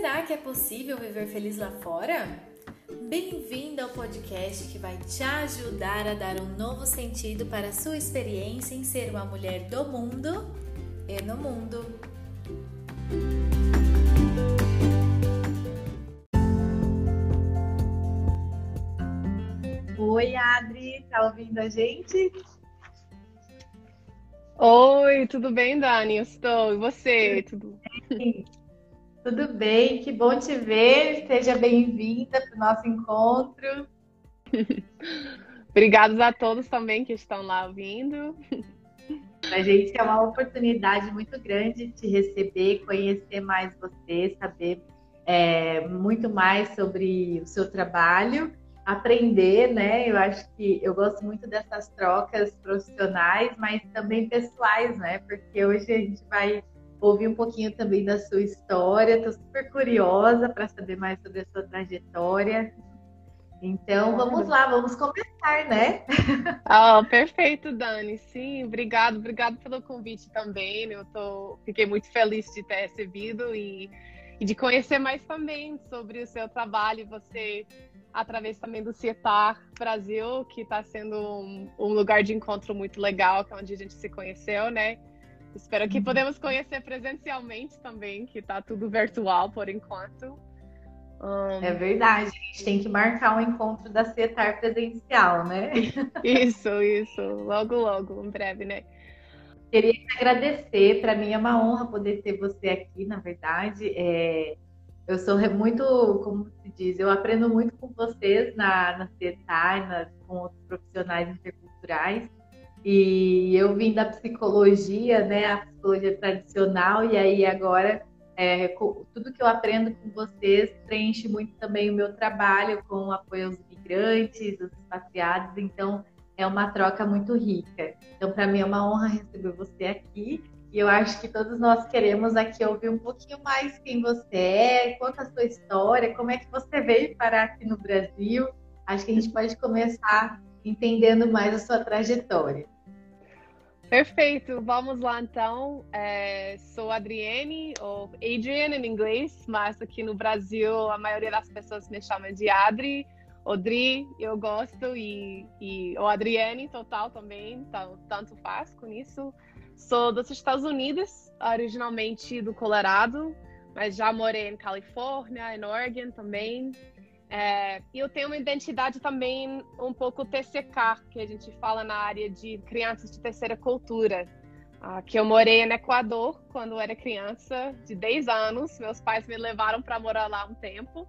Será que é possível viver feliz lá fora? Bem-vindo ao podcast que vai te ajudar a dar um novo sentido para a sua experiência em ser uma mulher do mundo e no mundo. Oi, Adri, tá ouvindo a gente? Oi, tudo bem, Dani? Eu estou. E você? Tudo bem? Tudo bem, que bom te ver. Seja bem-vinda para o nosso encontro. Obrigados a todos também que estão lá ouvindo. A gente é uma oportunidade muito grande de receber, conhecer mais você, saber é, muito mais sobre o seu trabalho, aprender, né? Eu acho que eu gosto muito dessas trocas profissionais, mas também pessoais, né? Porque hoje a gente vai ouvir um pouquinho também da sua história. Estou super curiosa para saber mais sobre a sua trajetória. Então, vamos lá, vamos começar, né? Oh, perfeito, Dani. Sim, obrigado, obrigado pelo convite também. Eu tô, fiquei muito feliz de ter recebido e, e de conhecer mais também sobre o seu trabalho. Você, através também do CIETAR Brasil, que está sendo um, um, lugar de encontro muito legal, que é onde a gente se conheceu, né? Espero que podemos conhecer presencialmente também, que está tudo virtual por enquanto. Um... É verdade, a gente tem que marcar um encontro da CETAR presencial, né? Isso, isso, logo, logo, em breve, né? Queria te agradecer, para mim é uma honra poder ter você aqui, na verdade. É... Eu sou muito, como se diz, eu aprendo muito com vocês na, na CETAR, na, com outros profissionais interculturais. E eu vim da psicologia, né, a psicologia tradicional, e aí agora é, tudo que eu aprendo com vocês preenche muito também o meu trabalho com o apoio aos imigrantes, aos expatriados, então é uma troca muito rica. Então, para mim é uma honra receber você aqui. E eu acho que todos nós queremos aqui ouvir um pouquinho mais quem você é, conta a sua história, como é que você veio parar aqui no Brasil. Acho que a gente pode começar entendendo mais a sua trajetória. Perfeito, vamos lá então. É, sou Adriane, ou Adrian em inglês, mas aqui no Brasil a maioria das pessoas me chamam de Adri, Odri, eu gosto, e, e ou Adriane total também, então tanto faz com isso. Sou dos Estados Unidos, originalmente do Colorado, mas já morei em Califórnia, em Oregon também. É, e eu tenho uma identidade também um pouco TCK, que a gente fala na área de crianças de terceira cultura. Ah, que eu morei no Equador quando era criança, de 10 anos. Meus pais me levaram para morar lá um tempo.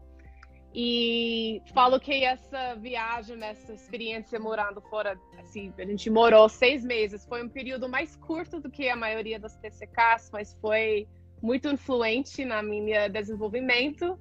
E falo que essa viagem, essa experiência morando fora, assim, a gente morou seis meses. Foi um período mais curto do que a maioria das TCKs, mas foi muito influente na minha desenvolvimento.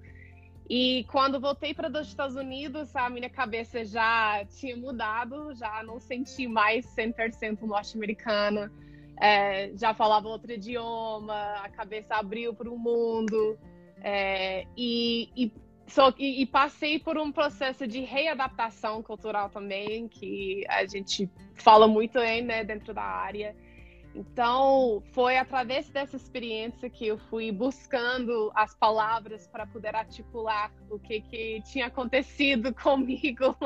E quando voltei para os Estados Unidos, a minha cabeça já tinha mudado, já não senti mais 100% norte-americana, é, já falava outro idioma, a cabeça abriu para o mundo. É, e, e, só, e, e, passei por um processo de readaptação cultural também, que a gente fala muito aí, né, dentro da área. Então, foi através dessa experiência que eu fui buscando as palavras para poder articular o que, que tinha acontecido comigo,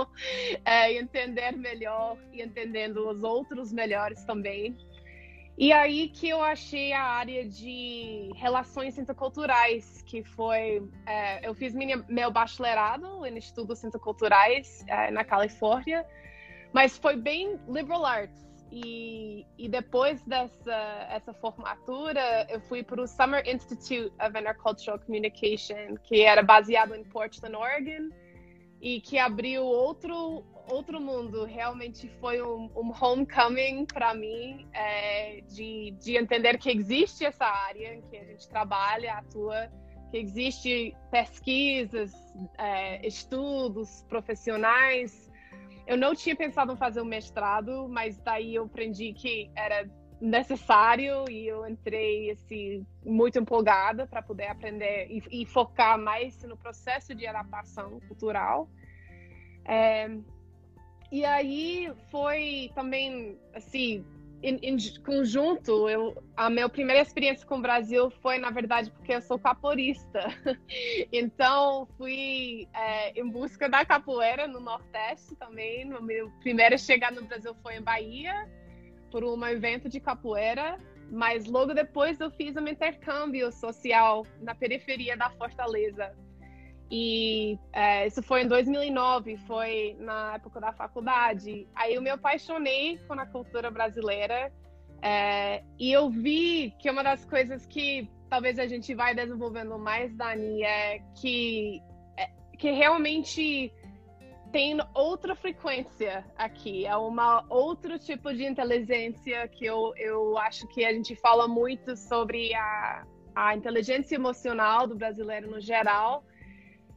é, entender melhor e entendendo os outros melhores também. E aí que eu achei a área de relações interculturais, que foi. É, eu fiz minha, meu bacharelado em estudos interculturais é, na Califórnia, mas foi bem liberal arts. E, e depois dessa essa formatura, eu fui para o Summer Institute of Intercultural Communication, que era baseado em Portland, Oregon, e que abriu outro outro mundo. Realmente foi um, um homecoming para mim, é, de, de entender que existe essa área em que a gente trabalha, atua, que existe pesquisas, é, estudos profissionais eu não tinha pensado em fazer o mestrado, mas daí eu aprendi que era necessário e eu entrei assim muito empolgada para poder aprender e, e, focar mais no processo de adaptação cultural. É, e aí foi também assim em, em, conjunto, eu, a minha primeira experiência com o Brasil foi, na verdade, porque eu sou capoeirista. então, fui é, em busca da capoeira no Nordeste também. O meu primeiro chegar no Brasil foi em Bahia, por um evento de capoeira. Mas logo depois eu fiz um intercâmbio social na periferia da Fortaleza. E é, isso foi em 2009, foi na época da faculdade. Aí eu me apaixonei com a cultura brasileira é, e eu vi que uma das coisas que talvez a gente vai desenvolvendo mais, Dani, é que, é, que realmente tem outra frequência aqui, é uma outro tipo de inteligência que eu, eu acho que a gente fala muito sobre a, a inteligência emocional do brasileiro no geral,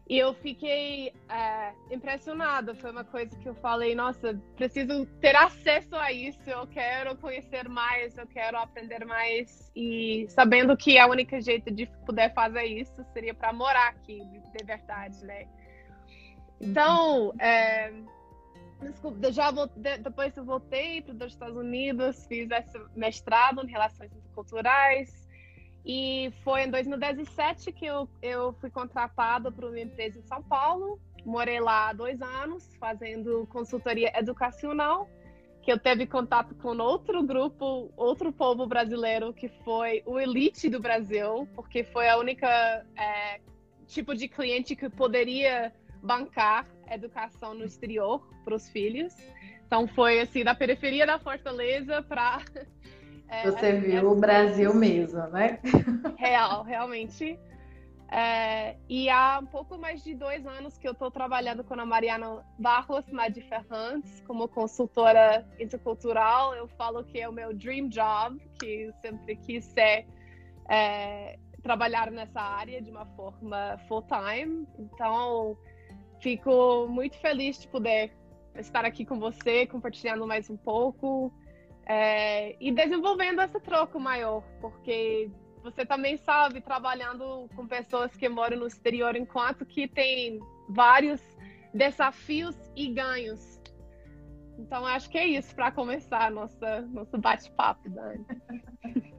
e eu fiquei é, impressionada. Foi uma coisa que eu falei: nossa, preciso ter acesso a isso. Eu quero conhecer mais, eu quero aprender mais. E sabendo que a única jeito de poder fazer isso seria para morar aqui, de verdade, né? Então, é, desculpa, já voltei, depois eu voltei para os Estados Unidos, fiz esse mestrado em relações interculturais e foi em 2017 que eu, eu fui contratada para uma empresa em São Paulo. Morei lá dois anos, fazendo consultoria educacional, que eu teve contato com outro grupo, outro povo brasileiro, que foi o elite do Brasil, porque foi a única é, tipo de cliente que poderia bancar educação no exterior para os filhos. Então foi assim da periferia da Fortaleza para É, Você viu o Brasil mesmo, né? Real, realmente. É, e há um pouco mais de dois anos que eu estou trabalhando com a Mariana Barros Madi Ferrantes como consultora intercultural. Eu falo que é o meu dream job, que sempre quis ser é, trabalhar nessa área de uma forma full time. Então, fico muito feliz de poder estar aqui com você, compartilhando mais um pouco é, e desenvolvendo esse troco maior, porque você também sabe, trabalhando com pessoas que moram no exterior, enquanto que tem vários desafios e ganhos. Então, acho que é isso para começar nossa, nosso bate-papo, Dani.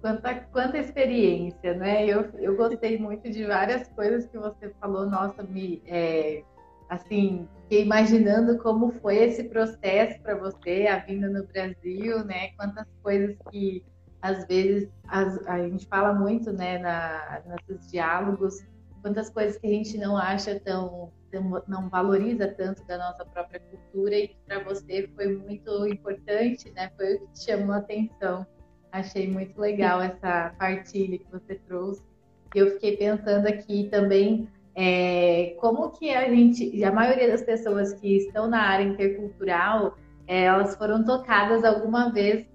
quanta, quanta experiência, né? Eu, eu gostei muito de várias coisas que você falou, nossa, me, é, assim, fiquei imaginando como foi esse processo para você, a vinda no Brasil, né? Quantas coisas que às vezes as, a gente fala muito, né, na, nesses diálogos, quantas coisas que a gente não acha tão, tão não valoriza tanto da nossa própria cultura e que para você foi muito importante, né? Foi o que te chamou a atenção. Achei muito legal essa partilha que você trouxe. Eu fiquei pensando aqui também é, como que a gente, a maioria das pessoas que estão na área intercultural, é, elas foram tocadas alguma vez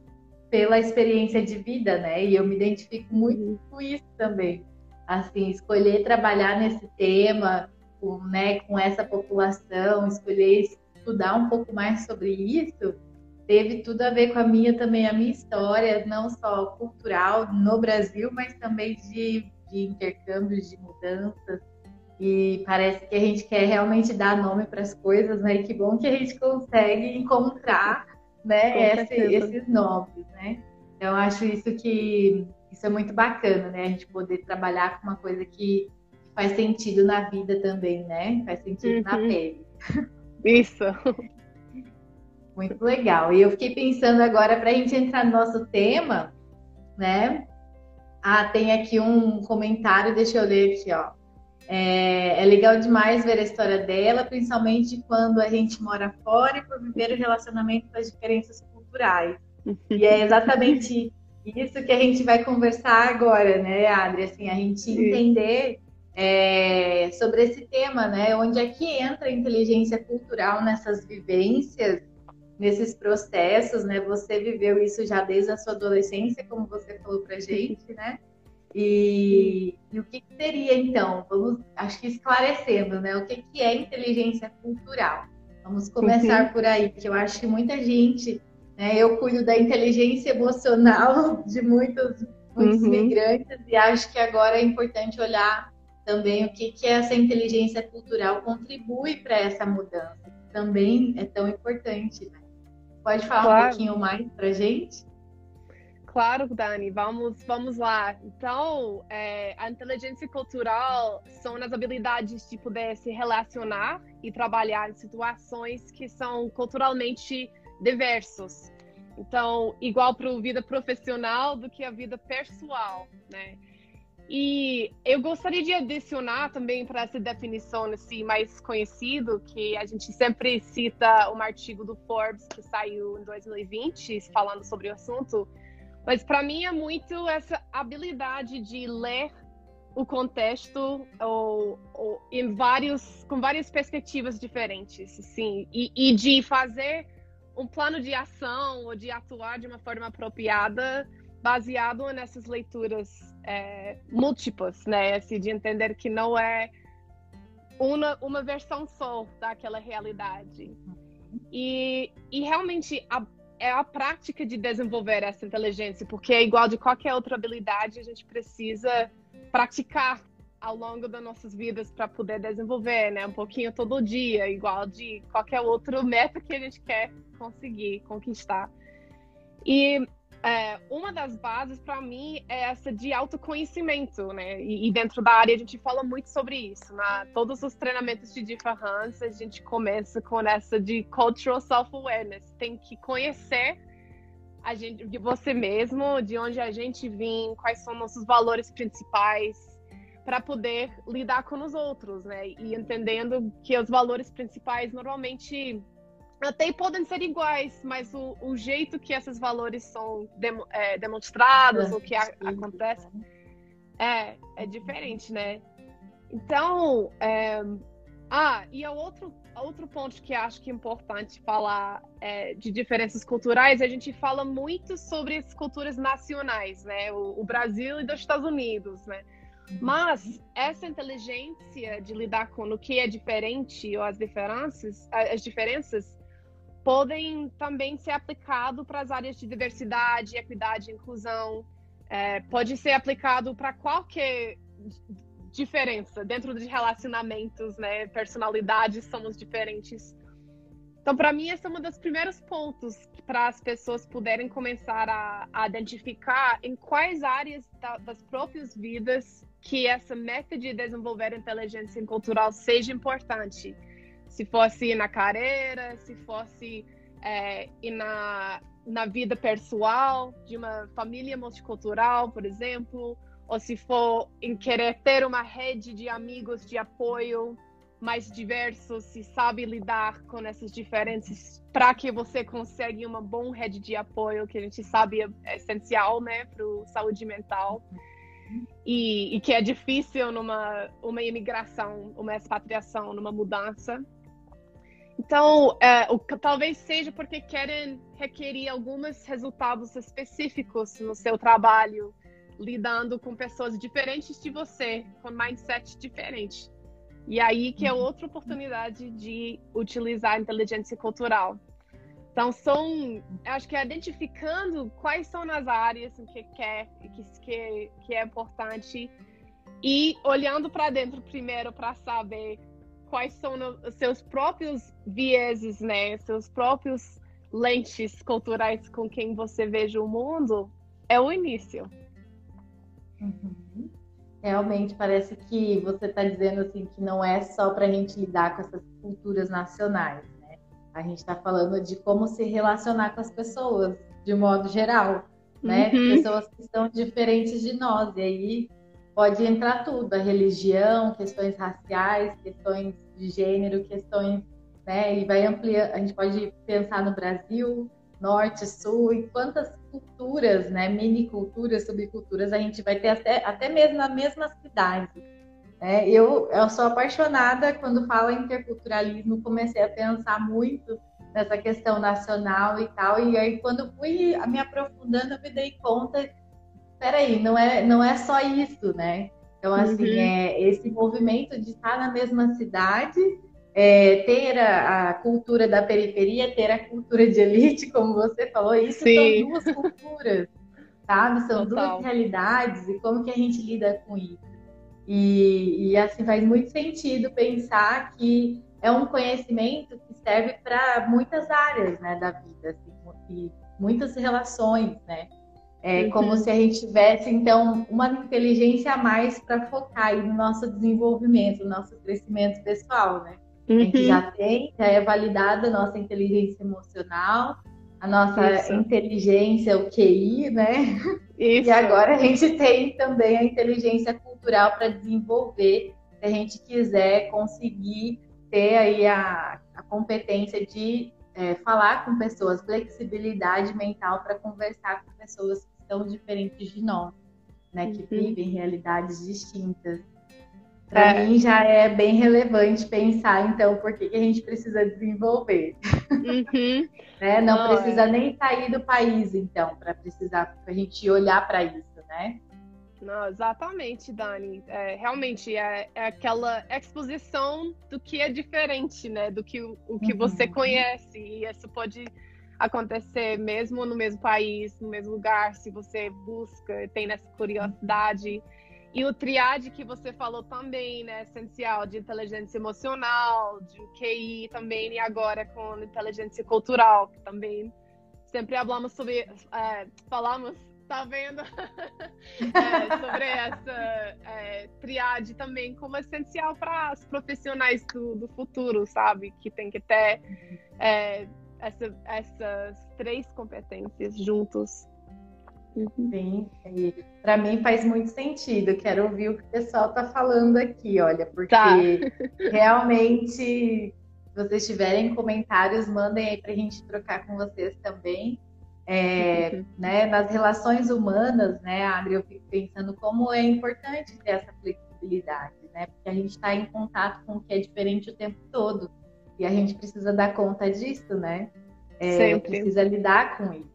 pela experiência de vida, né? E eu me identifico muito uhum. com isso também. Assim, escolher trabalhar nesse tema, com, né, com essa população, escolher estudar um pouco mais sobre isso, teve tudo a ver com a minha também, a minha história, não só cultural no Brasil, mas também de, de intercâmbios, de mudanças, e parece que a gente quer realmente dar nome para as coisas, né? E que bom que a gente consegue encontrar, né, esse, esses nomes, né? Então, eu acho isso que isso é muito bacana, né? A gente poder trabalhar com uma coisa que faz sentido na vida também, né? Faz sentido uhum. na pele. Isso. Muito legal. E eu fiquei pensando agora para a gente entrar no nosso tema, né? Ah, tem aqui um comentário, deixa eu ler aqui, ó. É, é, legal demais ver a história dela, principalmente quando a gente mora fora e por viver o relacionamento com as diferenças culturais. E é exatamente isso que a gente vai conversar agora, né, Adri? Assim, a gente entender é, sobre esse tema, né? Onde é que entra a inteligência cultural nessas vivências, nesses processos, né? Você viveu isso já desde a sua adolescência, como você falou pra gente, né? E, e o que, que, seria então? Vamos, acho que esclarecendo, né? O que, que é inteligência cultural? Vamos começar uhum. por aí, porque eu acho que muita gente, né? Eu cuido da inteligência emocional de muitos, muitos uhum. migrantes e acho que agora é importante olhar também o que, que essa inteligência cultural contribui para essa mudança, que também é tão importante, né? Pode falar claro. um pouquinho mais para gente? Claro, Dani, vamos, vamos lá. Então, é, a inteligência cultural são as habilidades de poder se relacionar e trabalhar em situações que são culturalmente diversos. Então, igual para a vida profissional do que a vida pessoal, né? E eu gostaria de adicionar também para essa definição assim, mais conhecido, que a gente sempre cita um artigo do Forbes que saiu em 2020 falando sobre o assunto, mas para mim é muito essa habilidade de ler o contexto ou, ou, em vários com várias perspectivas diferentes, sim, e, e de fazer um plano de ação ou de atuar de uma forma apropriada baseado nessas leituras é, múltiplas, né? Assim, de entender que não é uma, uma versão só daquela realidade. E, e realmente a, é a prática de desenvolver essa inteligência, porque é igual de qualquer outra habilidade, a gente precisa praticar ao longo das nossas vidas para poder desenvolver, né? Um pouquinho todo dia, igual de qualquer outro meta que a gente quer conseguir, conquistar. E é, uma das bases para mim é essa de autoconhecimento, né? E, e, dentro da área a gente fala muito sobre isso. Na todos os treinamentos de Difference a gente começa com essa de cultural self-awareness. Tem que conhecer a gente, de você mesmo, de onde a gente vem, quais são nossos valores principais, para poder lidar com os outros, né? E entendendo que os valores principais normalmente até podem ser iguais, mas o, o jeito que esses valores são dem, é, demonstrados, é, o que a, acontece, é, é diferente, né? Então, é, ah, e o outro, outro ponto que acho que é importante falar é, de diferenças culturais, a gente fala muito sobre as culturas nacionais, né? O, o Brasil e dos Estados Unidos, né? Uhum. Mas essa inteligência de lidar com o que é diferente ou as diferenças, as diferenças podem também ser aplicado para as áreas de diversidade, equidade inclusão. É, pode ser aplicado para qualquer diferença dentro de relacionamentos, né? Personalidades somos diferentes. Então, para mim, esse é um dos primeiros pontos para as pessoas puderem começar a, a identificar em quais áreas da, das próprias vidas que essa meta de desenvolver inteligência cultural seja importante se fosse na carreira, se fosse é, na, na vida pessoal de uma família multicultural, por exemplo, ou se for em querer ter uma rede de amigos de apoio mais diversos, se sabe lidar com essas diferenças para que você consiga uma boa rede de apoio, que a gente sabe é essencial, né, para saúde mental. E, e, que é difícil numa uma imigração, uma expatriação, numa mudança. Então, é, o, talvez seja porque querem requerer alguns resultados específicos no seu trabalho, lidando com pessoas diferentes de você, com mindset diferente. E aí que é uhum. outra oportunidade de utilizar a inteligência cultural. Então, são, acho que é identificando quais são as áreas que quer, que, que, que é importante, e olhando para dentro primeiro para saber quais são os seus próprios vieses, né? Seus próprios lentes culturais com quem você veja o mundo, é o início. Uhum. Realmente parece que você está dizendo assim que não é só para a gente lidar com essas culturas nacionais, né? A gente está falando de como se relacionar com as pessoas de modo geral, né? Uhum. Pessoas que são diferentes de nós e aí pode entrar tudo, a religião, questões raciais, questões de gênero, questões, né? E vai ampliar, a gente pode pensar no Brasil, norte, sul, e quantas culturas, né? Mini culturas, subculturas a gente vai ter até, até mesmo na mesma cidade. Né? Eu, eu sou apaixonada quando fala interculturalismo, comecei a pensar muito nessa questão nacional e tal, e aí quando fui me aprofundando, eu me dei conta peraí, não é, não é só isso, né? Então, assim, uhum. é esse movimento de estar na mesma cidade, é, ter a, a, cultura da periferia, ter a cultura de elite, como você falou, isso Sim. são duas culturas, sabe? São Total. duas realidades e como que a gente lida com isso. E, e assim faz muito sentido pensar que é um conhecimento que serve para muitas áreas né, da vida. Assim e muitas relações, né? É uhum. como se a gente tivesse, então, uma inteligência a mais para focar no nosso desenvolvimento, no nosso crescimento pessoal, né? Uhum. A gente uhum. já tem, já é validada a nossa inteligência emocional, a nossa Isso. inteligência, o QI, né? Isso. E agora a gente tem também a inteligência cultural para desenvolver, se a gente quiser conseguir ter aí a, a competência de é, falar com pessoas, flexibilidade mental para conversar com pessoas são diferentes de nós, né? Que uhum. vivem realidades distintas. Para é. mim já é bem relevante pensar, então, por que, que a gente precisa desenvolver. Uhum. né? Não, Não precisa é. nem sair do país, então, para precisar a gente olhar para isso, né? Não, exatamente, Dani. É, realmente é, é, aquela exposição do que é diferente, né? Do que o que uhum. você conhece. E isso pode acontecer mesmo no mesmo país, no mesmo lugar, se você busca, tem essa curiosidade. E o triade que você falou também, né? Essencial de inteligência emocional, de QI também, e agora com inteligência cultural, que também sempre falamos sobre. É, falamos tá vendo? é, sobre essa é, triade também como essencial para os profissionais do, do, futuro, sabe? Que tem que ter é, essa, essas três competências juntos. Uhum. Sim, para mim faz muito sentido. Quero ouvir o que o pessoal está falando aqui, olha, porque tá. realmente, se vocês tiverem comentários, mandem aí para a gente trocar com vocês também. É, uhum. né, nas relações humanas, né, Adri, eu fico pensando como é importante ter essa flexibilidade, né, porque a gente está em contato com o que é diferente o tempo todo e a gente precisa dar conta disso, né? É, precisa lidar com isso.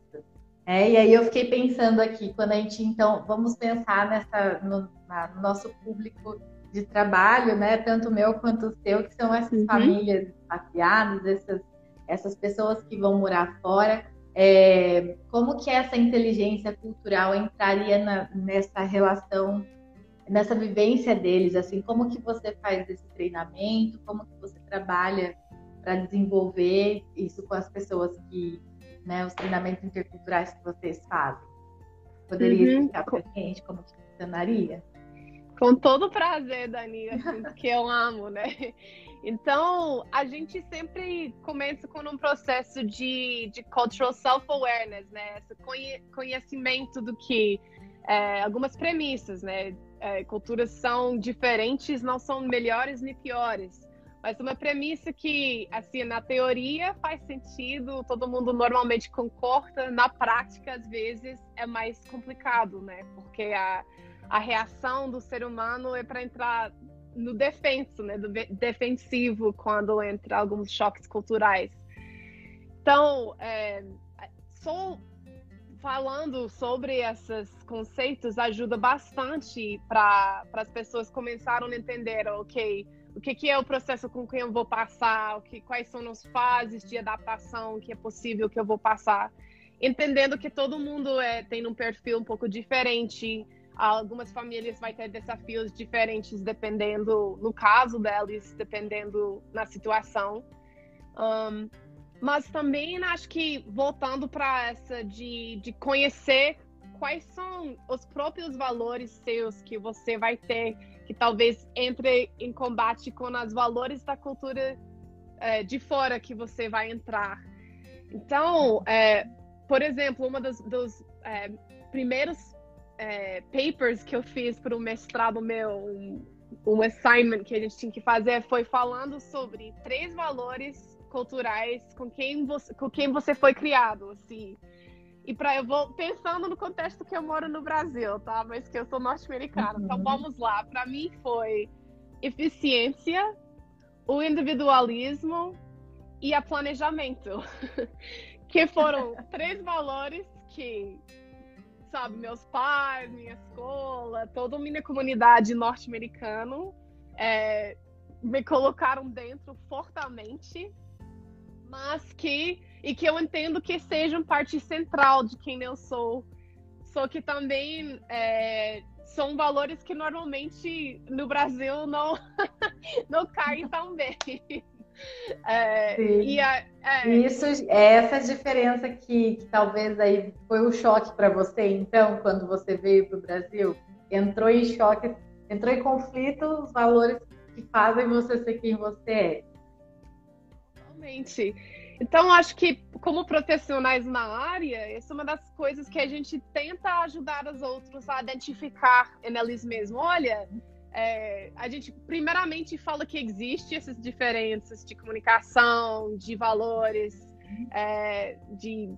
É, e aí eu fiquei pensando aqui, quando a gente, então, vamos pensar nessa, no, na, no nosso público de trabalho, né, tanto o meu quanto o seu, que são essas uhum. famílias expatriadas, essas, essas pessoas que vão morar fora, é, como que essa inteligência cultural entraria na, nessa relação, nessa vivência deles? Assim, como que você faz esse treinamento? Como que você trabalha para desenvolver isso com as pessoas que, né, os treinamentos interculturais que vocês fazem? Poderia uhum. explicar para a gente como funcionaria? Com todo prazer, Dani, assim, que eu amo, né? Então, a gente sempre começa com um processo de, de cultural self-awareness, né? Esse conhecimento do que é, algumas premissas, né? É, culturas são diferentes, não são melhores nem piores. Mas uma premissa que, assim, na teoria faz sentido, todo mundo normalmente concorda, na prática, às vezes, é mais complicado, né? Porque a, a reação do ser humano é para entrar no defenso, né, do defensivo quando entra alguns choques culturais. Então, é, só falando sobre esses conceitos ajuda bastante para as pessoas começarem a entender, ok, o que, que é o processo com que eu vou passar, o que, quais são as fases de adaptação que é possível que eu vou passar, entendendo que todo mundo é, tem um perfil um pouco diferente, Algumas famílias vai ter desafios diferentes dependendo no caso delas, dependendo na situação. Um, mas também acho que voltando para essa de, de conhecer quais são os próprios valores seus que você vai ter, que talvez entre em combate com os valores da cultura é, de fora que você vai entrar. Então, é, por exemplo, uma dos, dos é, primeiros é, papers que eu fiz para o mestrado meu, um, um assignment que a gente tinha que fazer, foi falando sobre três valores culturais com quem você, com quem você foi criado, assim. E para eu vou pensando no contexto que eu moro no Brasil, tá? Mas que eu sou norte-americana. Então, uhum. Então vamos lá. Para mim foi eficiência, o individualismo e a planejamento, que foram três valores que sabe, meus pais, minha escola, toda a minha comunidade norte-americana é, me colocaram dentro fortemente, mas que e que eu entendo que sejam parte central de quem eu sou, só que também é, são valores que normalmente no Brasil não não caem tão bem. é, e a, é... Isso, é essa diferença que, que talvez aí foi o choque para você, então, quando você veio para o Brasil, entrou em choque, entrou em conflito os valores que fazem você ser quem você é. Totalmente. Então, acho que como profissionais na área, essa é uma das coisas que a gente tenta ajudar os outros a identificar neles mesmos. Olha, é, a gente primeiramente fala que existe essas diferenças de comunicação, de valores, é, de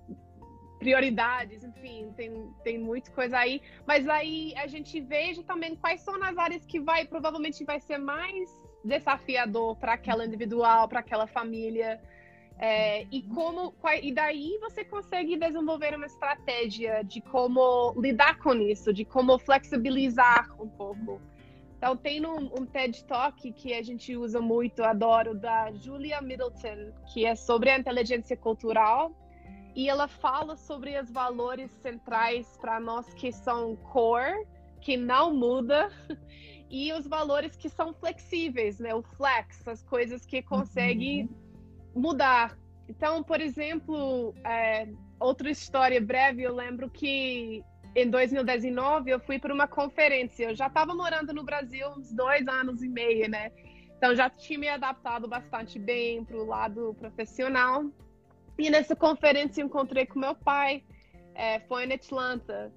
prioridades, enfim, tem, tem muita coisa aí. Mas aí a gente veja também quais são as áreas que vai provavelmente vai ser mais desafiador para aquela individual, para aquela família. É, e como e daí você consegue desenvolver uma estratégia de como lidar com isso, de como flexibilizar um pouco. Então tem um, um TED Talk que a gente usa muito, adoro, da Julia Middleton, que é sobre a inteligência cultural e ela fala sobre os valores centrais para nós que são core, que não muda, e os valores que são flexíveis, né? O flex, as coisas que conseguem uhum mudar. Então, por exemplo, é, outra história breve, eu lembro que em 2019 eu fui para uma conferência. Eu já estava morando no Brasil uns dois anos e meio, né? Então já tinha me adaptado bastante bem para o lado profissional. E nessa conferência encontrei com meu pai. É, foi em Atlanta.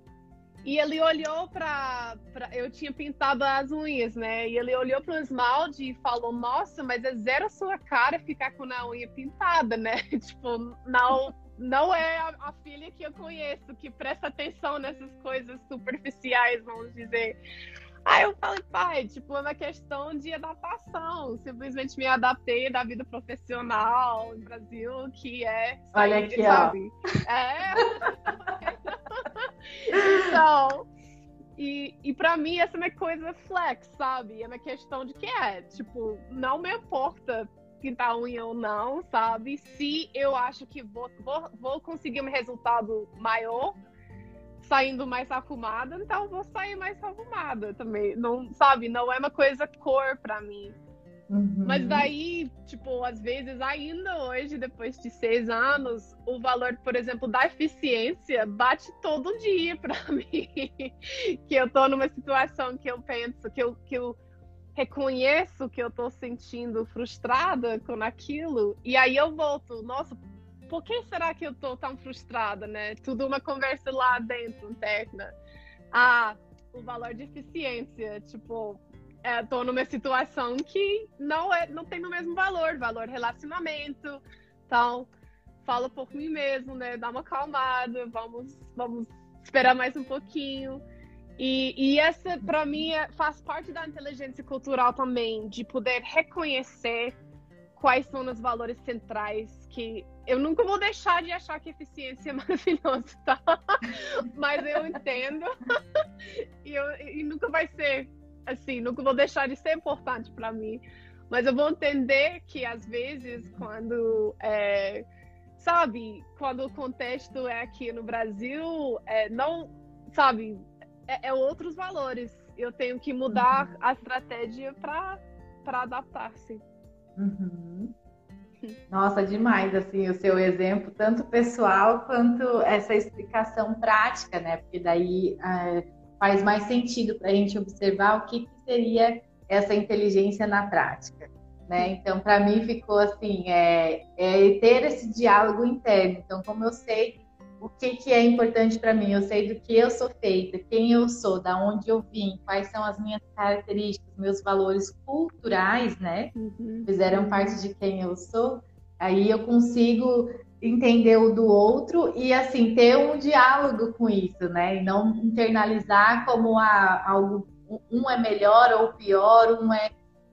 E ele olhou para. Eu tinha pintado as unhas, né? E ele olhou para o esmalte e falou: Nossa, mas é zero a sua cara ficar com a unha pintada, né? tipo, não, não é a, a, filha que eu conheço que presta atenção nessas coisas superficiais, vamos dizer. Aí eu falei, pai, tipo, é uma questão de adaptação. Simplesmente me adaptei da vida profissional no Brasil, que é. Olha aqui, sabe? ó. É. então, e, e para mim essa é uma coisa flex, sabe? É uma questão de que é, tipo, não me importa pintar unha ou não, sabe? Se eu acho que vou, vou, vou conseguir um resultado maior saindo mais arrumada, então vou sair mais arrumada também. Não, sabe? Não é uma coisa cor para mim. Uhum. Mas daí, tipo, às vezes, ainda hoje, depois de seis anos, o valor, por exemplo, da eficiência bate todo dia para mim. que eu tô numa situação que eu penso, que eu, que eu reconheço que eu tô sentindo frustrada com aquilo, e aí eu volto, nossa, por que será que eu tô tão frustrada, né? Tudo uma conversa lá dentro, interna. Ah, o valor de eficiência, tipo, é, tô numa situação que não é, não tem o mesmo valor, valor relacionamento. Então, falo por mim mesmo, né? Dá uma acalmada, vamos, vamos esperar mais um pouquinho. E, e essa, para mim, é, faz parte da inteligência cultural também, de poder reconhecer quais são os valores centrais que eu nunca vou deixar de achar que eficiência é maravilhosa, tá? Mas eu entendo e, eu, e nunca vai ser assim, nunca vou deixar de ser importante para mim. Mas eu vou entender que às vezes, quando, é, sabe, quando o contexto é aqui no Brasil, é, não, sabe, é, é, outros valores. Eu tenho que mudar uhum. a estratégia para adaptar-se. Uhum. Nossa, demais, assim, o seu exemplo, tanto pessoal quanto essa explicação prática, né? Porque daí é, faz mais sentido para a gente observar o que, que, seria essa inteligência na prática. Né? Então, para mim, ficou assim: é, é, ter esse diálogo interno. Então, como eu sei o que, que é importante para mim, eu sei do que eu sou feita, quem eu sou, da onde eu vim, quais são as minhas características, meus valores culturais, né? Uhum. Fizeram parte de quem eu sou. Aí eu consigo entender o do outro e assim ter um diálogo com isso, né? E não internalizar como a, algo um é melhor ou pior, um é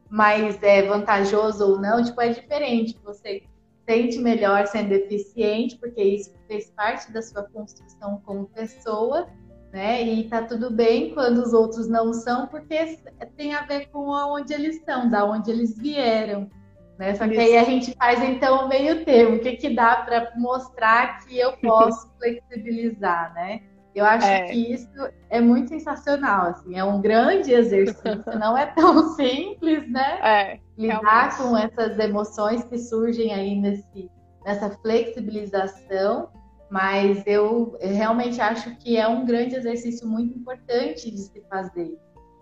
mais é, vantajoso ou não, tipo é diferente. Você sente melhor sendo eficiente porque isso fez parte da sua construção como pessoa, né? E tá tudo bem quando os outros não são porque tem a ver com onde eles são, da onde eles vieram. Né? Só que aí a gente faz então o meio termo, o que, que dá para mostrar que eu posso flexibilizar, né? Eu acho é. que isso é muito sensacional, assim, é um grande exercício, não é tão simples, né? É. lidar Realmente. com essas emoções que surgem aí nesse, nessa flexibilização, mas eu realmente acho que é um grande exercício muito importante de se fazer.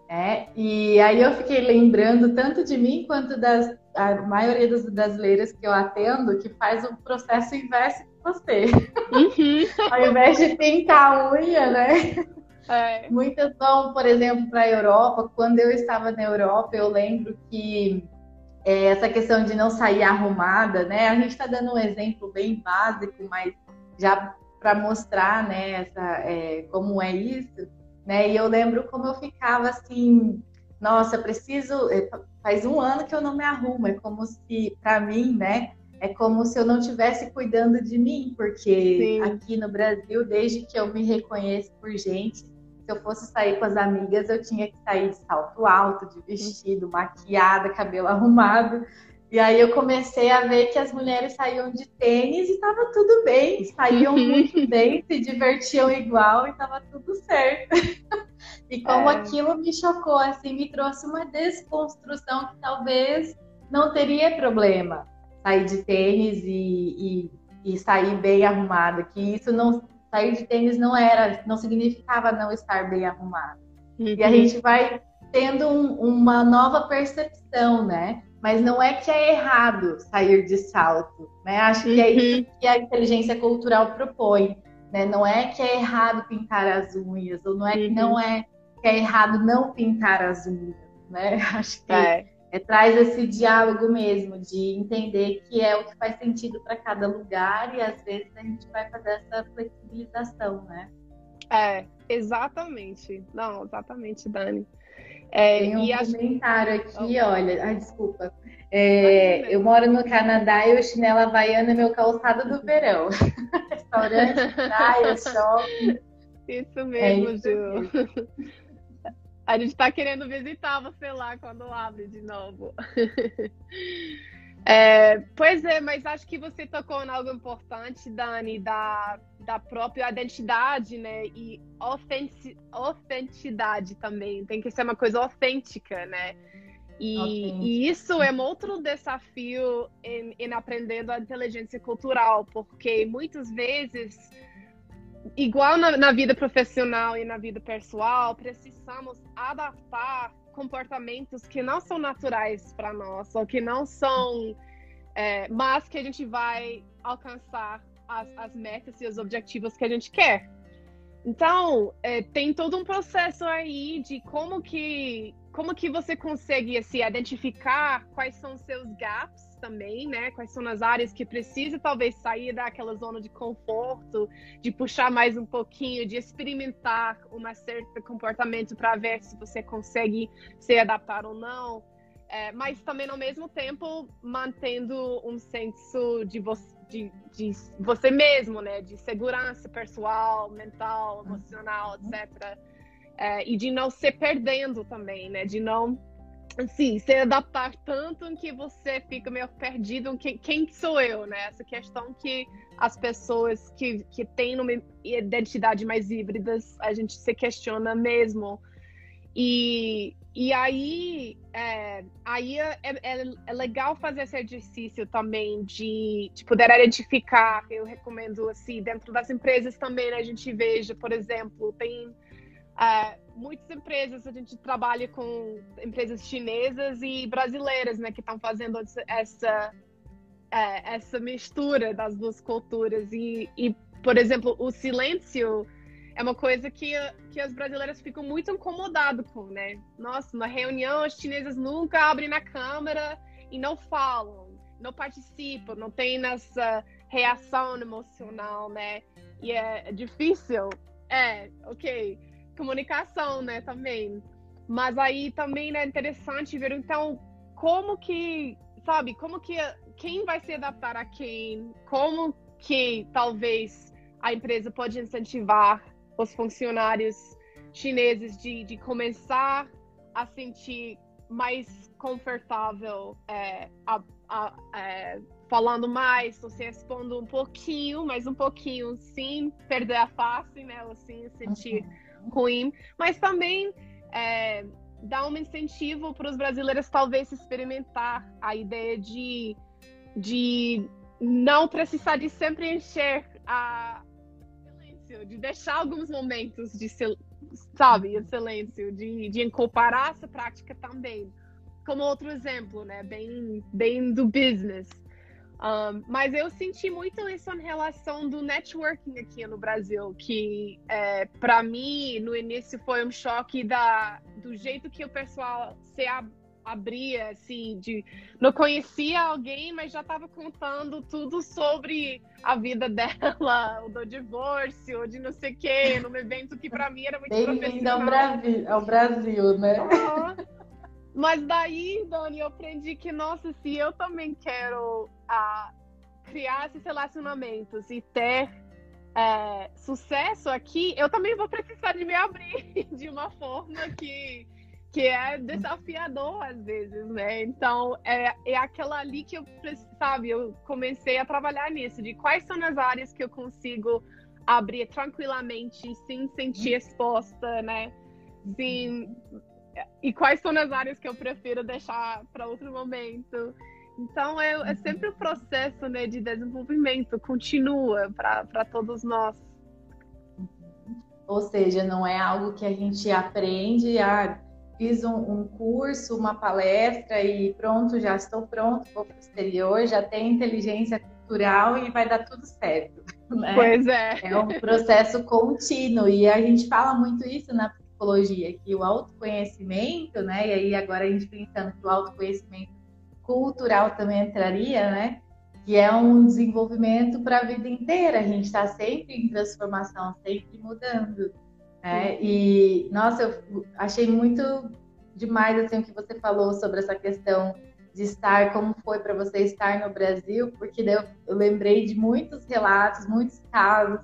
Né? E aí eu fiquei lembrando tanto de mim quanto das a maioria das brasileiras que eu atendo que faz o processo inverso que você. Uhum. Ao invés de pintar a unha, né? É. Muitas vão, por exemplo, para a Europa. Quando eu estava na Europa, eu lembro que é, essa questão de não sair arrumada, né? A gente está dando um exemplo bem básico, mas já para mostrar, né, essa, é, como é isso, né? E eu lembro como eu ficava assim, nossa, preciso. É, faz um ano que eu não me arrumo. É como se, para mim, né? É como se eu não estivesse cuidando de mim, porque Sim. aqui no Brasil, desde que eu me reconheço por gente, se eu fosse sair com as amigas, eu tinha que sair de salto alto, de vestido, maquiada, cabelo arrumado. E aí eu comecei a ver que as mulheres saíam de tênis e estava tudo bem, saíam muito bem, se divertiam igual e estava tudo certo. e como é. aquilo me chocou, assim, me trouxe uma desconstrução que talvez não teria problema sair de tênis e, e, e sair bem arrumada, que isso não sair de tênis não era, não significava não estar bem arrumado. Uhum. E a uhum. gente vai tendo um, uma nova percepção, né? Mas não é que é errado sair de salto, né? Acho que é isso uhum. que a inteligência cultural propõe, né? Não é que é errado pintar as unhas, ou não é que não uhum. é que é errado não pintar as unhas, né? Acho que é é, traz esse diálogo mesmo, de entender que é o que faz sentido para cada lugar e às vezes a gente vai fazer essa flexibilização, né? É, exatamente. Não, exatamente, Dani. É, Tem um e comentário acho... aqui, olha, ai, desculpa. É, eu moro no Canadá e o chinelo havaiano é meu calçado do verão. Restaurante, praia, shopping. Isso mesmo, é isso Ju. Mesmo. A gente está querendo visitar você lá quando abre de novo. é, pois é, mas acho que você tocou em algo importante, Dani, da, da própria identidade, né? E autenticidade também. Tem que ser uma coisa autêntica, né? E, e, isso é um outro desafio em, em aprendendo a inteligência cultural, porque muitas vezes igual na, na, vida profissional e na vida pessoal, precisamos adaptar comportamentos que não são naturais para nós, ou que não são, é, mas que a gente vai alcançar as, as, metas e os objetivos que a gente quer. Então, é, tem todo um processo aí de como que, como que você consegue se assim, identificar quais são os seus gaps também, né? Quais são as áreas que precisa talvez sair daquela zona de conforto, de puxar mais um pouquinho, de experimentar um certo comportamento para ver se você consegue se adaptar ou não. É, mas também ao mesmo tempo mantendo um senso de você, de, de você mesmo, né? De segurança pessoal, mental, emocional, etc. É, e de não se perdendo também, né? De não assim, se adaptar tanto em que você fica meio perdido quem, quem sou eu, né? Essa questão que as pessoas que, que têm uma identidade mais híbridas, a gente se questiona mesmo. E, e aí, é, aí é, é, é, legal fazer esse exercício também de, de poder identificar, eu recomendo, assim, dentro das empresas também, né, a gente veja, por exemplo, tem é, muitas empresas, a gente trabalha com empresas chinesas e brasileiras, né, que estão fazendo essa, é, essa mistura das duas culturas. E, e, por exemplo, o silêncio é uma coisa que, que as brasileiras ficam muito incomodadas com, né? Nossa, na reunião as chinesas nunca abrem na câmera e não falam, não participam, não tem essa reação emocional, né? E é difícil. É, ok comunicação, né, também. Mas aí também né, é interessante ver, então, como que, sabe, como que, quem vai se adaptar a quem, como que talvez a empresa pode incentivar os funcionários chineses de, de começar a sentir mais confortável é, a, a, é, falando mais, se expondo um pouquinho, mas um pouquinho, sem perder a face, né? Sem sentir uhum ruim, mas também é, dar um incentivo para os brasileiros talvez experimentar a ideia de, de não precisar de sempre encher a silêncio, de deixar alguns momentos de sabe, silêncio, de, de incorporar essa prática também. Como outro exemplo, né, bem, bem do business. Um, mas eu senti muito isso em relação do networking aqui no Brasil, que é, para mim no início foi um choque da, do jeito que o pessoal se ab abria, assim, de não conhecia alguém, mas já estava contando tudo sobre a vida dela, ou do divórcio, ou de não sei o quê, num evento que para mim era muito Bem-vindo ao Brasil, ao Brasil, né? Uhum. Mas daí, Dani, eu aprendi que, nossa, se eu também quero ah, criar esses relacionamentos e ter é, sucesso aqui, eu também vou precisar de me abrir de uma forma que, que é desafiador às vezes, né? Então, é, é aquela ali que eu, sabe, eu comecei a trabalhar nisso, de quais são as áreas que eu consigo abrir tranquilamente, sem sentir exposta, né? Sem e quais são as áreas que eu prefiro deixar para outro momento. Então é, é sempre o um processo né, de desenvolvimento, continua para todos nós. Ou seja, não é algo que a gente aprende, ah, fiz um, um curso, uma palestra e pronto, já estou pronto, vou para o exterior, já tenho inteligência cultural e vai dar tudo certo. Né? Pois é. É um processo contínuo e a gente fala muito isso na psicologia, que o autoconhecimento, né? E aí agora a gente pensando que o autoconhecimento cultural também entraria, né? Que é um desenvolvimento para a vida inteira. A gente está sempre em transformação, sempre mudando. Né? E nossa, eu achei muito demais assim o que você falou sobre essa questão de estar, como foi para você estar no Brasil, porque eu, eu lembrei de muitos relatos, muitos casos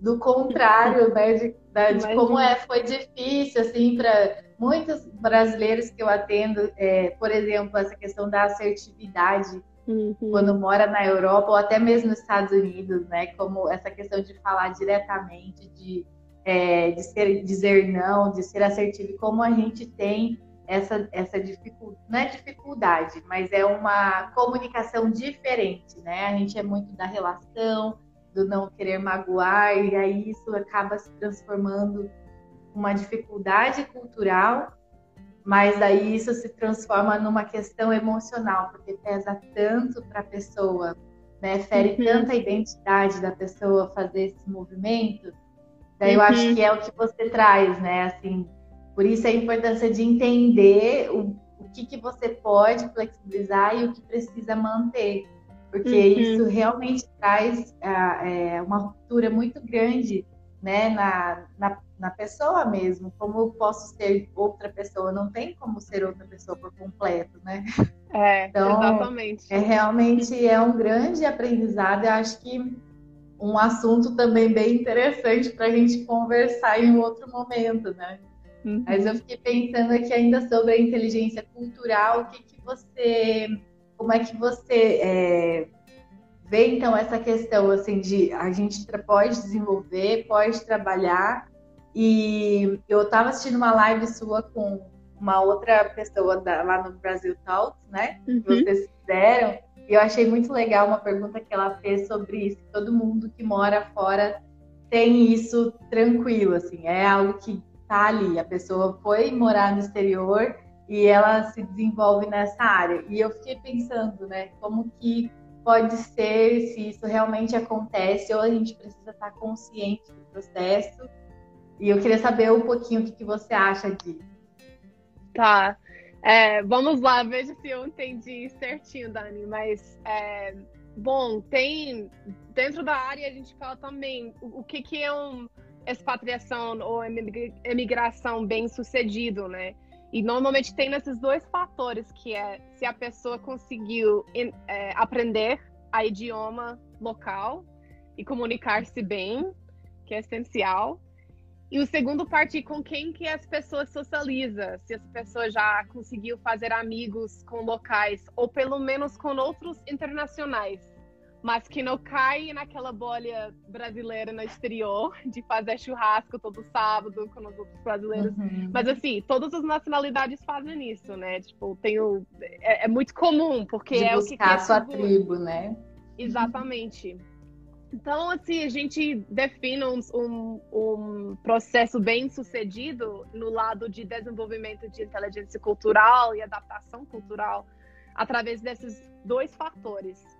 do contrário, né, de, de como é, foi difícil, assim, para muitos brasileiros que eu atendo, é, por exemplo, essa questão da assertividade uhum. quando mora na Europa ou até mesmo nos Estados Unidos, né, como essa questão de falar diretamente, de, é, de ser, dizer não, de ser assertivo, como a gente tem essa, essa dificuldade, não é dificuldade, mas é uma comunicação diferente, né? A gente é muito da relação, do não querer magoar, e aí isso acaba se transformando uma dificuldade cultural, mas daí isso se transforma numa questão emocional, porque pesa tanto para a pessoa, né? Fere uhum. tanta identidade da pessoa fazer esse movimento. Daí uhum. eu acho uhum. que é o que você traz, né? Assim, por isso a importância de entender o, o que, que você pode flexibilizar e o que precisa manter porque uhum. isso realmente traz uh, é, uma ruptura muito grande né, na, na, na, pessoa mesmo. Como eu posso ser outra pessoa? Não tem como ser outra pessoa por completo, né? É, então, exatamente. É, realmente é um grande aprendizado. Eu acho que um assunto também bem interessante para a gente conversar em outro momento, né? Uhum. Mas eu fiquei pensando aqui ainda sobre a inteligência cultural, o que, que você como é que você é, vê então essa questão assim de a gente pode desenvolver, pode trabalhar e eu estava assistindo uma live sua com uma outra pessoa da, lá no Brasil Talks, né? Uhum. Que vocês fizeram e eu achei muito legal uma pergunta que ela fez sobre isso. Todo mundo que mora fora tem isso tranquilo, assim, é algo que tá ali. A pessoa foi morar no exterior e ela se desenvolve nessa área. E eu fiquei pensando, né, como que pode ser, se isso realmente acontece, ou a gente precisa estar consciente do processo. E eu queria saber um pouquinho o que, você acha disso. Tá. É, vamos lá, veja se eu entendi certinho, Dani. Mas, é, bom, tem. Dentro da área a gente fala também o, o que, que é um expatriação ou emigração bem sucedido, né? E normalmente tem esses dois fatores, que é se a pessoa conseguiu é, aprender a idioma local e comunicar-se bem, que é essencial. E o segundo parte, com quem que as pessoas socializam, se essa pessoa já conseguiu fazer amigos com locais, ou pelo menos com outros internacionais. Mas que não cai naquela bolha brasileira no exterior de fazer churrasco todo sábado com os outros brasileiros. Uhum. Mas assim, todas as nacionalidades fazem isso, né? Tipo, tem o, é, é muito comum, porque de é o que a sua tribo, né? Exatamente. Então, assim, a gente define um, um, um, processo bem sucedido no lado de desenvolvimento de inteligência cultural e adaptação cultural através desses dois fatores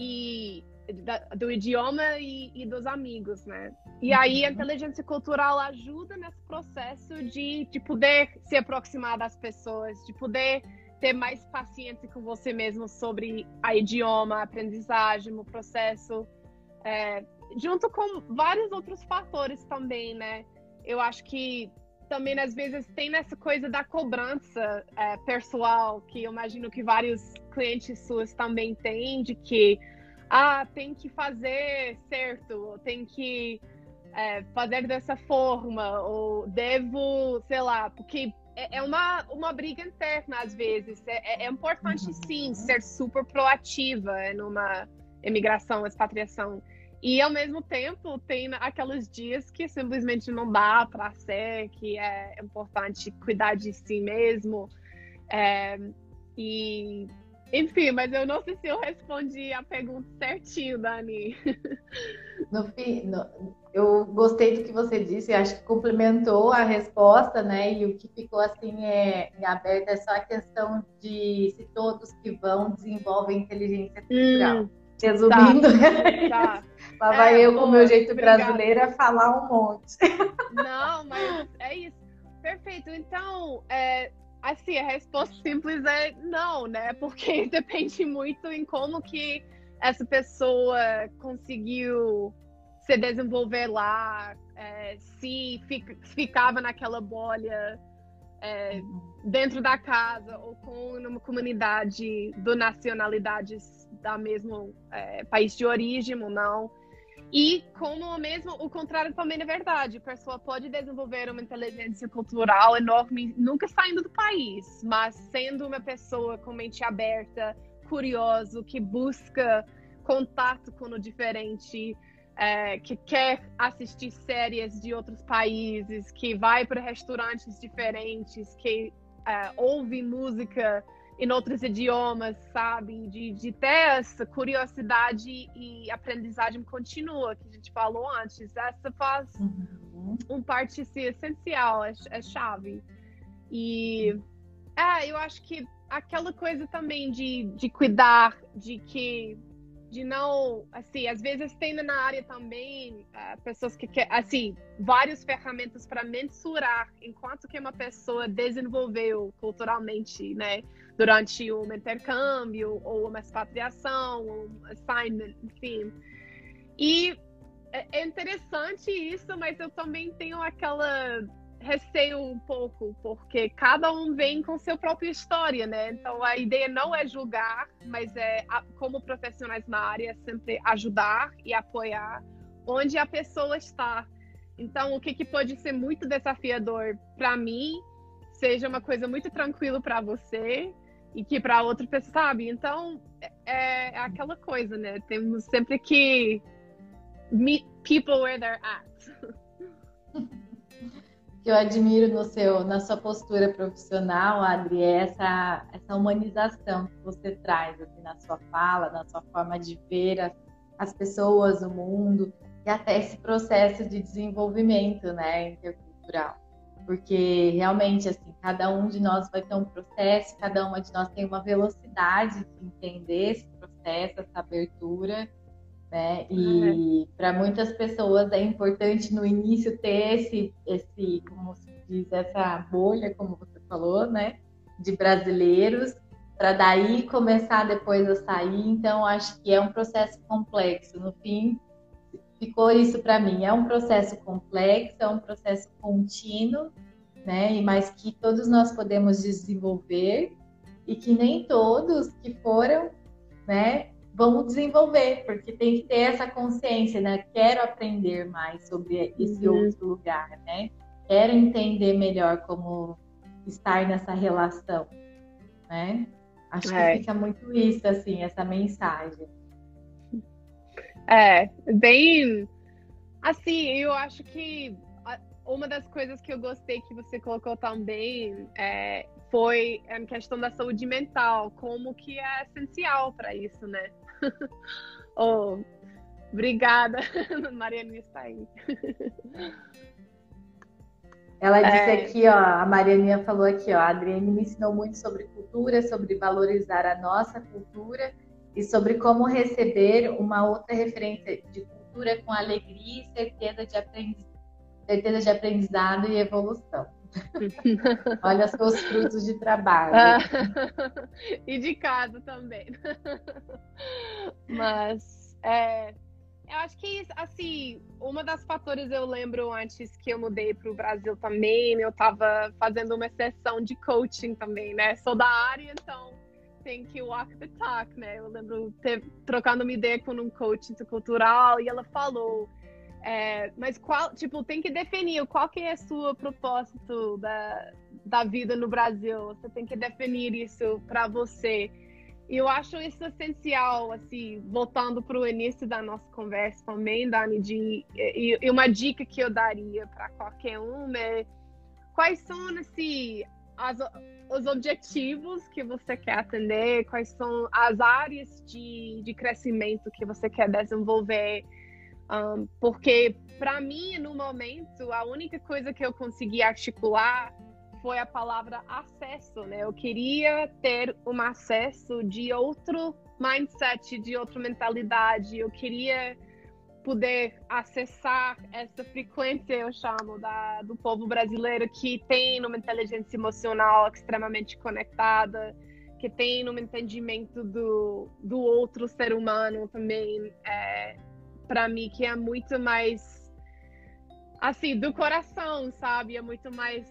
e da, do idioma e, e, dos amigos, né? E aí a uhum. inteligência cultural ajuda nesse processo de, de poder se aproximar das pessoas, de poder ter mais paciência com você mesmo sobre a idioma, a aprendizagem, o processo, é, junto com vários outros fatores também, né? Eu acho que também às vezes tem nessa coisa da cobrança é, pessoal, que eu imagino que vários clientes suas também têm, de que ah, tem que fazer certo, tem que é, fazer dessa forma, ou devo, sei lá, porque é, é uma, uma briga interna às vezes. É, é, é importante uhum. sim ser super proativa numa imigração, expatriação. E ao mesmo tempo tem aqueles dias que simplesmente não dá para ser, que é importante cuidar de si mesmo. É, e enfim, mas eu não sei se eu respondi a pergunta certinho, Dani. No fim, no, eu gostei do que você disse, acho que complementou a resposta, né? E o que ficou assim é, em aberto é só a questão de se todos que vão desenvolvem inteligência cultural. Hum, Resumindo, tá, tá. Lá vai é, eu com o meu jeito obrigada. brasileiro falar um monte. Não, mas é isso. Perfeito. Então, é, Assim, a resposta simples é não, né? Porque depende muito em como que essa pessoa conseguiu se desenvolver lá, é, se ficava naquela bolha é, dentro da casa ou com uma comunidade de nacionalidades da mesmo é, país de origem ou não. E como mesmo o contrário também é verdade, a pessoa pode desenvolver uma inteligência cultural enorme, nunca saindo do país, mas sendo uma pessoa com mente aberta, curioso, que busca contato com o diferente, é, que quer assistir séries de outros países, que vai para restaurantes diferentes, que é, ouve música em outros idiomas, sabe? De, de ter essa curiosidade e aprendizagem contínua que a gente falou antes. Essa faz uhum. um parte assim, essencial, é, é chave. E é, eu acho que aquela coisa também de, de cuidar, de que de não, assim, às vezes tem na área também uh, pessoas que quer, assim, várias ferramentas para mensurar enquanto que uma pessoa desenvolveu culturalmente, né, durante um intercâmbio ou uma expatriação, ou um assignment, enfim. E é, é interessante isso, mas eu também tenho aquela receio um pouco, porque cada um vem com seu própria história, né? Então a ideia não é julgar, mas é como profissionais na área sempre ajudar e apoiar onde a pessoa está. Então o que, que pode ser muito desafiador para mim seja uma coisa muito tranquila para você e que para outra pessoa sabe. Então é, é aquela coisa, né? Temos sempre que meet people where they're at. que eu admiro no seu, na sua postura profissional, Adri, é essa, essa humanização que você traz assim, na sua fala, na sua forma de ver as, as pessoas, o mundo, e até esse processo de desenvolvimento né, intercultural. Porque realmente, assim, cada um de nós vai ter um processo, cada uma de nós tem uma velocidade de entender esse processo, essa abertura né? E para muitas pessoas é importante no início ter esse, esse, como se diz, essa bolha, como você falou, né? De brasileiros, para daí começar depois a sair. Então, acho que é um processo complexo. No fim, ficou isso para mim. É um processo complexo, é um processo contínuo, né? E mas que todos nós podemos desenvolver e que nem todos que foram, né? Vamos desenvolver, porque tem que ter essa consciência, né? Quero aprender mais sobre esse uhum. outro lugar, né? Quero entender melhor como estar nessa relação, né? Acho é. que fica muito isso, assim, essa mensagem. É, bem. Assim, eu acho que uma das coisas que eu gostei que você colocou também é, foi a questão da saúde mental, como que é essencial para isso, né? oh, obrigada, Mariana está aí. Ela disse é... aqui, ó, a Marianinha falou aqui, ó, a Adriane me ensinou muito sobre cultura, sobre valorizar a nossa cultura e sobre como receber uma outra referência de cultura com alegria e certeza de, aprendiz... certeza de aprendizado e evolução. Olha os seus frutos de trabalho. Ah, e de casa também. Mas é, eu acho que, assim, uma das fatores eu lembro antes que eu mudei para o Brasil também, eu estava fazendo uma sessão de coaching também, né? Sou da área, então tem que walk the talk, né? Eu lembro ter, trocando uma ideia com um coach cultural e ela falou, é, mas qual, tipo, tem que definir qual que é o seu propósito da, da vida no Brasil. Você tem que definir isso para você. E eu acho isso essencial, assim, voltando para o início da nossa conversa também, Dani, de, e, e uma dica que eu daria para qualquer um é quais são, assim, as, os objetivos que você quer atender, quais são as áreas de, de crescimento que você quer desenvolver. Um, porque, para mim, no momento, a única coisa que eu consegui articular foi a palavra acesso, né? Eu queria ter um acesso de outro mindset, de outra mentalidade. Eu queria poder acessar essa frequência, eu chamo, da, do povo brasileiro que tem uma inteligência emocional extremamente conectada, que tem um entendimento do, do outro ser humano também, é, para mim, que é muito mais assim, do coração, sabe? É muito mais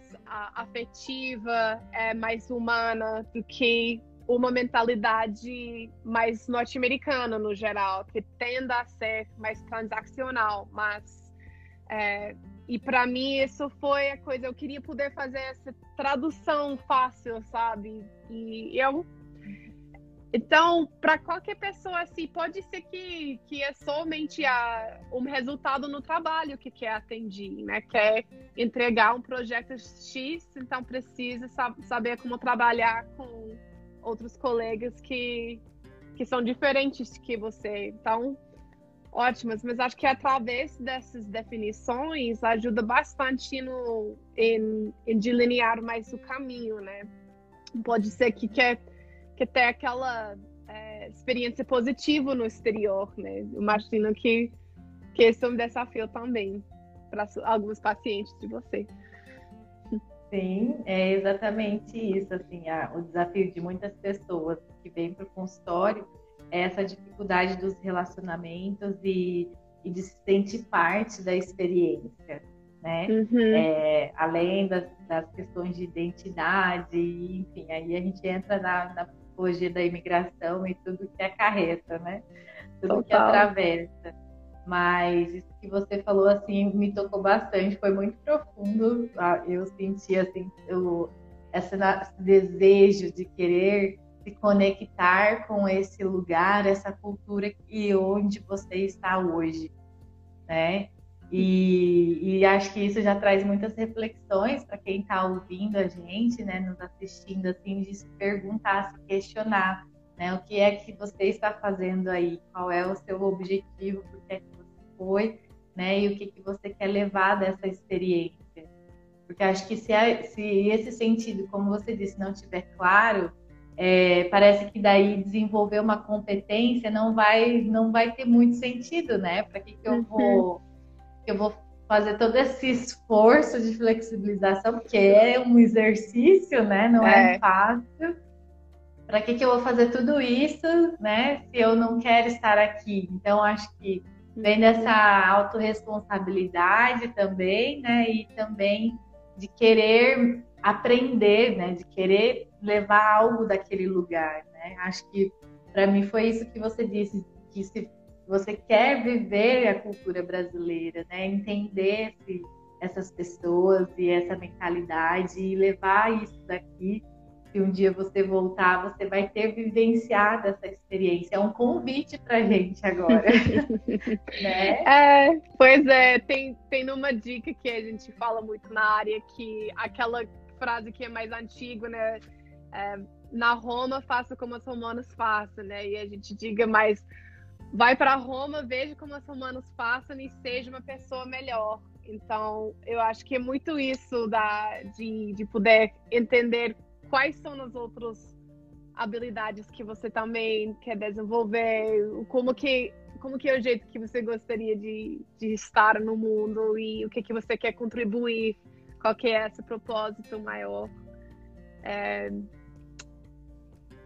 afetiva, é mais humana do que uma mentalidade mais norte-americana no geral, que tende a ser mais transacional, mas é, e para mim isso foi a coisa eu queria poder fazer essa tradução fácil, sabe? E eu então, para qualquer pessoa, assim, pode ser que, que é somente a, um resultado no trabalho que quer atingir, né? Quer entregar um projeto X, então precisa sab saber como trabalhar com outros colegas que, que são diferentes que você. Então, ótimas, mas acho que através dessas definições ajuda bastante no, em, em delinear mais o caminho, né? Pode ser que quer que ter aquela é, experiência positiva no exterior, né? Imagino que, que esse é um desafio também para alguns pacientes de você. Sim, é exatamente isso. Assim, a, o desafio de muitas pessoas que vêm para o consultório é essa dificuldade dos relacionamentos e, e de se sentir parte da experiência, né? Uhum. É, além das, das, questões de identidade, enfim, aí a gente entra na, na psicologia da imigração e tudo que acarreta, né? Tudo Total. que atravessa. Mas isso que você falou, assim, me tocou bastante, foi muito profundo. Ah, eu senti, assim, eu, esse desejo de querer se conectar com esse lugar, essa cultura e onde você está hoje, né? E, e, acho que isso já traz muitas reflexões para quem está ouvindo a gente, né, nos assistindo, assim, de se perguntar, se questionar, né, o que é que você está fazendo aí, qual é o seu objetivo, por que é que você foi, né, e o que, que você quer levar dessa experiência. Porque acho que se, se esse sentido, como você disse, não estiver claro, é, parece que daí desenvolver uma competência não vai, não vai ter muito sentido, né? Para que, que eu uhum. vou eu vou fazer todo esse esforço de flexibilização, porque é um exercício, né? Não é, é fácil. Para que, que eu vou fazer tudo isso, né? Se eu não quero estar aqui. Então, acho que vem dessa autorresponsabilidade também, né? E também de querer aprender, né? De querer levar algo daquele lugar, né? Acho que para mim foi isso que você disse, que se você quer viver a cultura brasileira, né? Entender esse, essas pessoas e essa mentalidade e levar isso daqui se um dia você voltar, você vai ter vivenciado essa experiência. É um convite para gente agora. né? É, pois é, tem, tem uma dica que a gente fala muito na área que aquela frase que é mais antiga, né? É, na Roma, faça como os romanos façam, né? E a gente diga mais, vai para Roma, veja como os romanos façam e seja uma pessoa melhor. Então, eu acho que é muito isso da, de, de poder entender quais são as outras habilidades que você também quer desenvolver, como que como que é o jeito que você gostaria de, de estar no mundo e o que que você quer contribuir, qual que é esse propósito maior. É...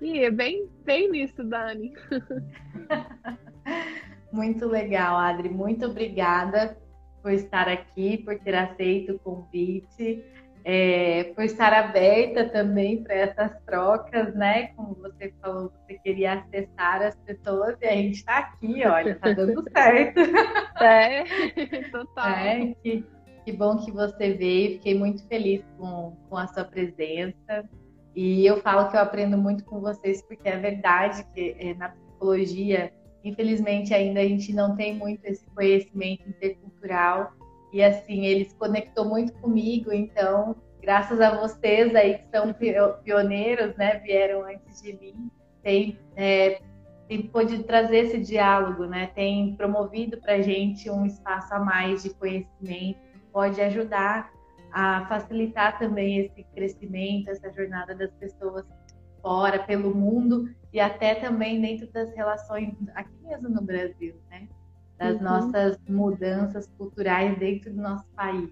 E é bem, bem nisso, Dani. Muito legal, Adri. Muito obrigada por estar aqui, por ter aceito o convite é, por estar aberta também para essas trocas, né? Como você falou, você queria acessar as pessoas e a gente está aqui, olha, tá dando certo. É, total. É, que, que bom que você veio, fiquei muito feliz com, com a sua presença. E eu falo que eu aprendo muito com vocês, porque é verdade que é, na psicologia, infelizmente, ainda a gente não tem muito esse conhecimento intercultural. E assim, ele se conectou muito comigo, então, graças a vocês aí que são pioneiros, né, vieram antes de mim, tem, é, tem podido trazer esse diálogo, né, tem promovido para a gente um espaço a mais de conhecimento, pode ajudar a facilitar também esse crescimento, essa jornada das pessoas fora, pelo mundo e até também dentro das relações aqui mesmo no Brasil, né? das uhum. nossas mudanças culturais dentro do nosso país.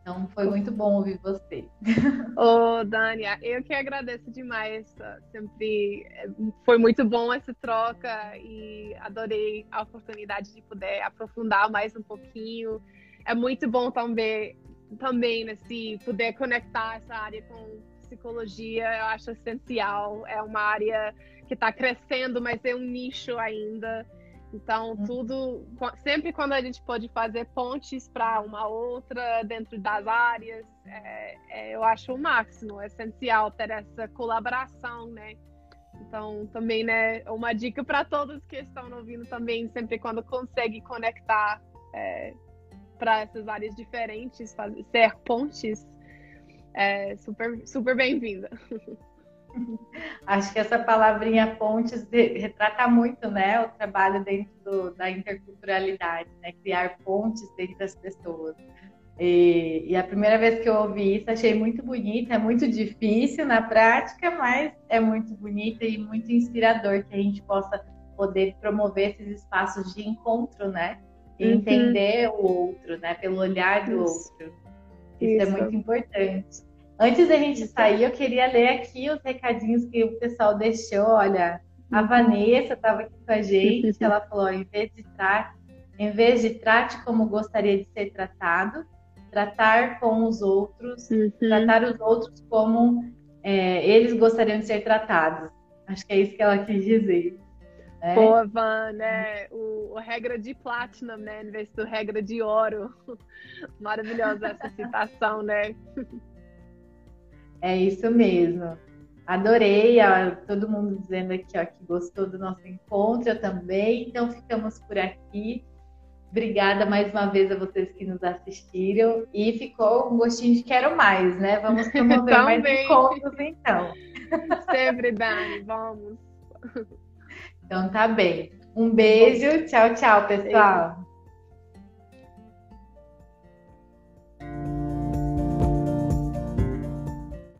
Então foi muito bom ouvir você. Ô, oh, Dania, eu que agradeço demais. Sempre é, foi muito bom essa troca e adorei a oportunidade de poder aprofundar mais um pouquinho. É muito bom também, também assim, poder conectar essa área com psicologia. Eu acho essencial. É uma área que está crescendo, mas é um nicho ainda. Então, uhum. tudo, sempre quando a gente pode fazer pontes para uma outra dentro das áreas, é, é, eu acho o máximo, é essencial ter essa colaboração, né? Então, também, né, uma dica para todos que estão ouvindo também, sempre quando consegue conectar é, para essas áreas diferentes, fazer, ser pontes, é super, super bem-vinda. Acho que essa palavrinha pontes retrata muito, né, o trabalho dentro do, da interculturalidade, né, criar pontes entre as pessoas. E, e, a primeira vez que eu ouvi isso, achei muito bonita, é muito difícil na prática, mas é muito bonita e muito inspirador que a gente possa poder promover esses espaços de encontro, né? E uhum. entender o outro, né? Pelo olhar do isso. outro. Isso, é isso, é muito importante. Antes da gente sair, eu queria ler aqui os recadinhos que o pessoal deixou. Olha, a uhum. Vanessa estava aqui com a gente. Ela falou: em vez de trate, em vez de trate como gostaria de ser tratado, tratar com os outros, uhum. tratar os outros como é, eles gostariam de ser tratados. Acho que é isso que ela quis dizer. Pô, Van, né? O, o, regra de platinum, né? Em vez do regra de ouro. Maravilhosa essa citação, né? É isso mesmo. Adorei, ó, todo mundo dizendo aqui ó, que gostou do nosso encontro, eu também. Então ficamos por aqui. Obrigada mais uma vez a vocês que nos assistiram. E ficou um gostinho de quero mais, né? Vamos promover mais encontros então. Sempre, Dani, vamos. Então tá bem. Um beijo, tchau, tchau, pessoal.